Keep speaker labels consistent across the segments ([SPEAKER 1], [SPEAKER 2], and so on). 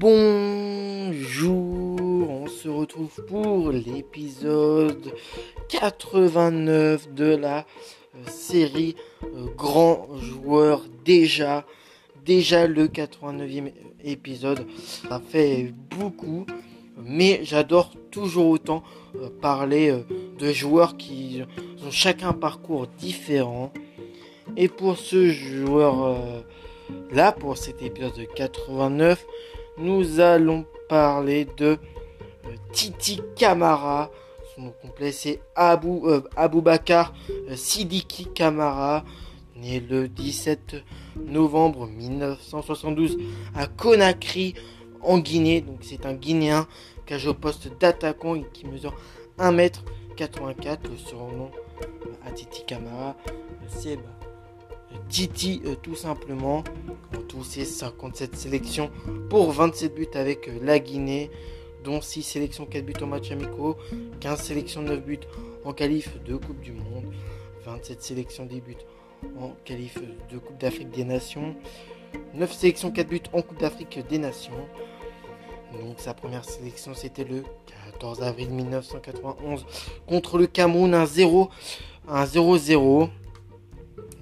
[SPEAKER 1] Bonjour, on se retrouve pour l'épisode 89 de la euh, série euh, Grand Joueur déjà. Déjà le 89e épisode, ça fait beaucoup, mais j'adore toujours autant euh, parler de joueurs qui ont chacun un parcours différent. Et pour ce joueur là, pour cet épisode 89, nous allons parler de euh, Titi Kamara. Son nom complet c'est Abou, euh, Bakar euh, Sidiki Kamara, né le 17 novembre 1972 à Conakry en Guinée. Donc c'est un Guinéen qui a joué au poste d'attaquant et qui mesure 1m84. Le surnom à Titi Kamara, c'est Titi tout simplement. En tout, c'est 57 sélections pour 27 buts avec euh, la Guinée, dont 6 sélections, 4 buts en match amicaux, 15 sélections, 9 buts en qualif de Coupe du Monde, 27 sélections, 10 buts en qualif de Coupe d'Afrique des Nations, 9 sélections, 4 buts en Coupe d'Afrique des Nations. Donc sa première sélection c'était le 14 avril 1991 contre le Cameroun, un 0 un 0-0.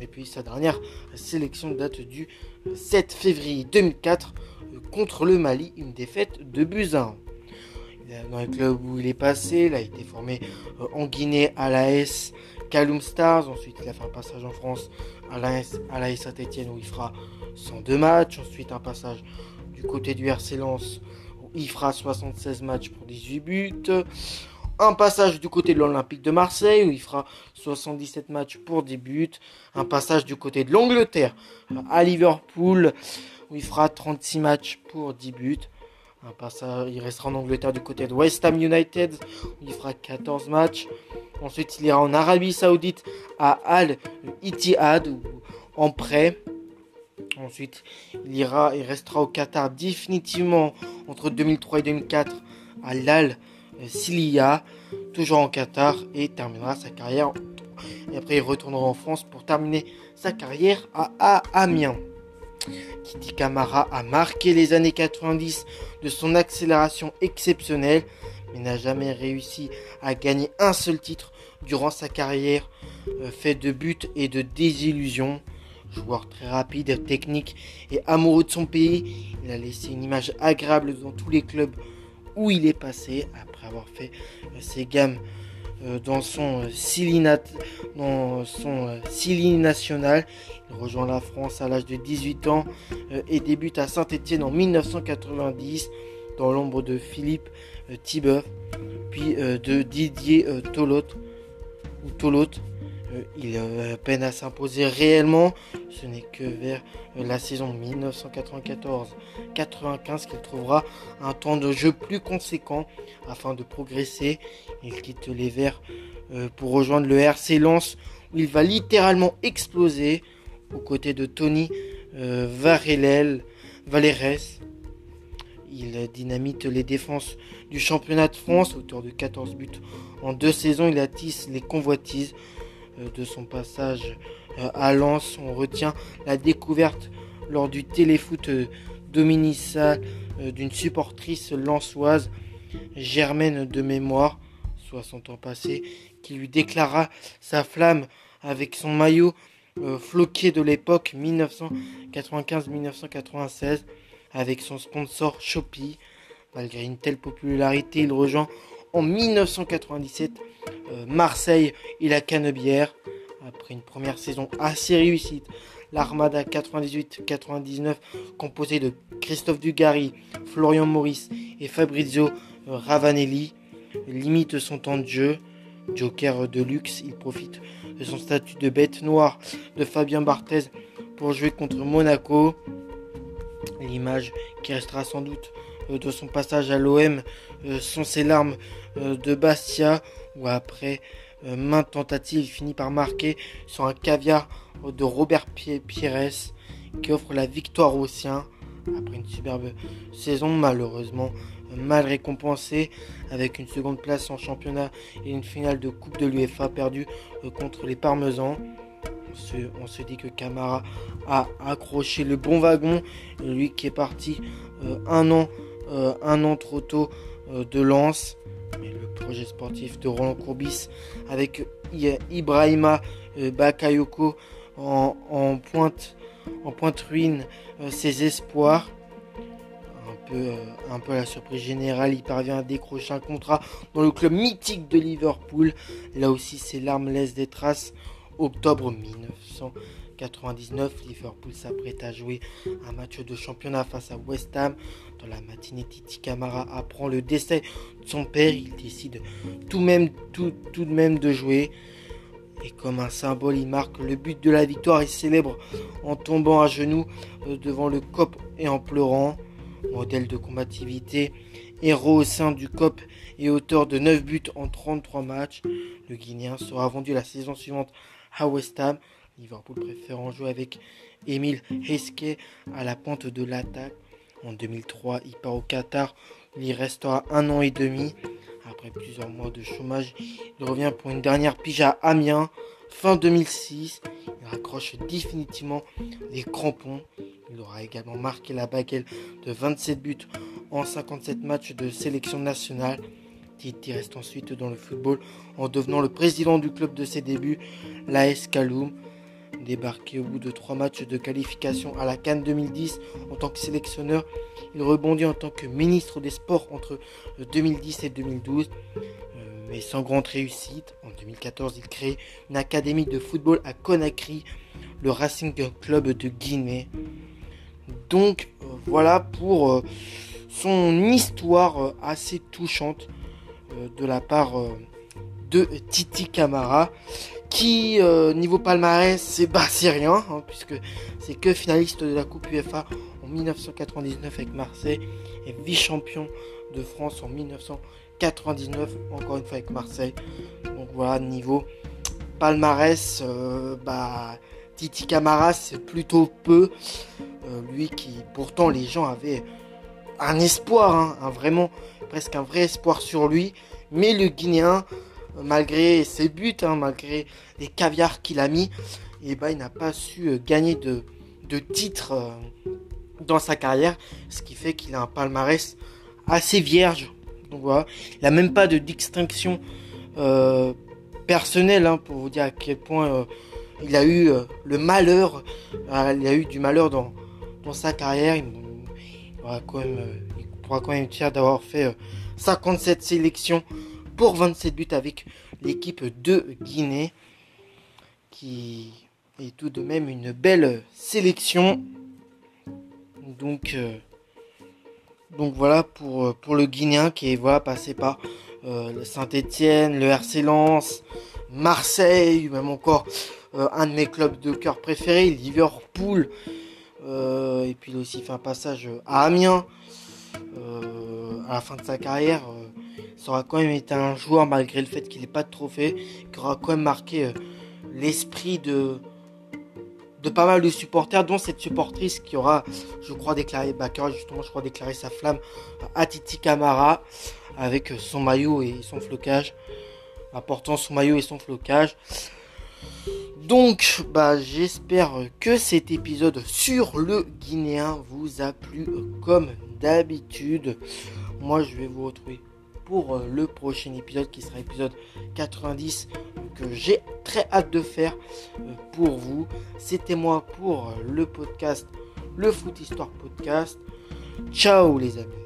[SPEAKER 1] Et puis sa dernière sélection date du 7 février 2004 euh, contre le Mali, une défaite de Buzyn. Dans le club où il est passé, il a été formé euh, en Guinée à l'AS Kaloum Stars. Ensuite, il a fait un passage en France à l'AS Saint-Etienne où il fera 102 matchs. Ensuite, un passage du côté du RC Lens où il fera 76 matchs pour 18 buts un passage du côté de l'Olympique de Marseille où il fera 77 matchs pour des buts, un passage du côté de l'Angleterre à Liverpool où il fera 36 matchs pour 10 buts. Un passage, il restera en Angleterre du côté de West Ham United où il fera 14 matchs. Ensuite, il ira en Arabie Saoudite à Al Ittihad en prêt. Ensuite, il ira et restera au Qatar définitivement entre 2003 et 2004 à l'Al Silia, toujours en Qatar, et terminera sa carrière. Et après, il retournera en France pour terminer sa carrière à, Amiens. Titi Camara a marqué les années 90 de son accélération exceptionnelle, mais n'a jamais réussi à gagner un seul titre durant sa carrière, euh, fait de buts et de désillusions. Joueur très rapide, technique et amoureux de son pays, il a laissé une image agréable dans tous les clubs où il est passé après avoir fait euh, ses gammes euh, dans son euh, dans son national. Il rejoint la France à l'âge de 18 ans et débute à Saint-Etienne en 1990 dans l'ombre de Philippe Thibeuf, puis de Didier Tolot ou Tolot euh, il peine à s'imposer réellement. Ce n'est que vers euh, la saison 1994-95 qu'il trouvera un temps de jeu plus conséquent afin de progresser. Il quitte les Verts euh, pour rejoindre le RC Lens où il va littéralement exploser aux côtés de Tony Varelel, Valérès. Il dynamite les défenses du championnat de France, auteur de 14 buts en deux saisons. Il attisse les convoitises euh, de son passage euh, à Lens. On retient la découverte lors du téléfoot euh, dominical d'une supportrice lensoise, Germaine de mémoire, 60 ans passés, qui lui déclara sa flamme avec son maillot floqué de l'époque 1995-1996 avec son sponsor Shopee. Malgré une telle popularité, il rejoint en 1997 euh, Marseille et la Canebière. Après une première saison assez réussie, l'Armada 98-99, composée de Christophe Dugarry, Florian Maurice et Fabrizio Ravanelli, limite son temps de jeu. Joker de luxe, il profite de son statut de bête noire de Fabien Barthez pour jouer contre Monaco. L'image qui restera sans doute euh, de son passage à l'OM euh, sont ses larmes de Bastia où après euh, maintes tentatives, il finit par marquer sur un caviar de Robert Pires qui offre la victoire aux siens. Après une superbe saison, malheureusement mal récompensée, avec une seconde place en championnat et une finale de Coupe de l'UEFA perdue euh, contre les Parmesans. on se, dit que Camara a accroché le bon wagon. Lui qui est parti un, an, un an trop tôt de lance. Mais le projet sportif de Roland Courbis avec Ibrahima Bakayoko en, pointe, en pointe ruine ses espoirs. Un peu, un peu à la surprise générale, il parvient à décrocher un contrat dans le club mythique de Liverpool. Là aussi, ses larmes laissent des traces. Octobre 1999, Liverpool s'apprête à jouer un match de championnat face à West Ham. Dans la matinée, Titi Camara apprend le décès de son père. Il décide tout, de même de jouer. Et comme un symbole, il marque le but de la victoire et célèbre en tombant à genoux devant le COP et en pleurant. Modèle de combativité, héros au sein du COP et auteur de 9 buts en 33 matchs. Le Guinéen sera vendu la saison suivante à West Ham. Liverpool préférant jouer avec Emile Heske à la pente de l'attaque. En 2003, il part au Qatar. Il y restera un an et demi. Après plusieurs mois de chômage, il revient pour une dernière pige à Amiens. Fin 2006, il raccroche définitivement les crampons. Il aura également marqué la baguette de 27 buts en 57 matchs de sélection nationale. Titi reste ensuite dans le football en devenant le président du club de ses débuts, l'AS Kaloum. Débarqué au bout de trois matchs de qualification à la Cannes 2010 en tant que sélectionneur, il rebondit en tant que ministre des Sports entre 2010 et 2012, euh, mais sans grande réussite. En 2014, il crée une académie de football à Conakry, le Racing Club de Guinée. Donc euh, voilà pour euh, son histoire assez touchante de la part de Titi Camara qui niveau palmarès c'est bah c'est rien hein, puisque c'est que finaliste de la Coupe UEFA en 1999 avec Marseille et vice-champion de France en 1999 encore une fois avec Marseille. Donc voilà niveau palmarès bah Titi Camara c'est plutôt peu. Lui qui pourtant les gens avaient un espoir hein, un vraiment presque un vrai espoir sur lui. Mais le Guinéen, malgré ses buts, hein, malgré les caviars qu'il a mis, et eh ben, il n'a pas su euh, gagner de, de titres euh, dans sa carrière. Ce qui fait qu'il a un palmarès assez vierge. Donc voilà, il n'a même pas de distinction euh, personnelle hein, pour vous dire à quel point il a eu le malheur. il a eu du malheur dans, dans sa carrière. Quand même être fier d'avoir fait 57 sélections pour 27 buts avec l'équipe de Guinée, qui est tout de même une belle sélection. Donc, euh, donc voilà pour, pour le Guinéen qui est voilà, passé par euh, le Saint-Etienne, le RC Lens, Marseille, même encore euh, un de mes clubs de cœur préférés, Liverpool. et puis il a aussi fait un passage à Amiens à la fin de sa carrière, euh, ça aura quand même été un joueur, malgré le fait qu'il n'ait pas de trophée, qui aura quand même marqué euh, l'esprit de, de pas mal de supporters, dont cette supportrice qui aura, je crois, déclaré, bah, justement, je crois, déclaré sa flamme à Titi Camara avec son maillot et son flocage, apportant son maillot et son flocage. Donc, bah, j'espère que cet épisode sur le Guinéen vous a plu comme d'habitude. Moi, je vais vous retrouver pour euh, le prochain épisode qui sera épisode 90 que j'ai très hâte de faire euh, pour vous. C'était moi pour euh, le podcast, le Foot Histoire Podcast. Ciao les amis.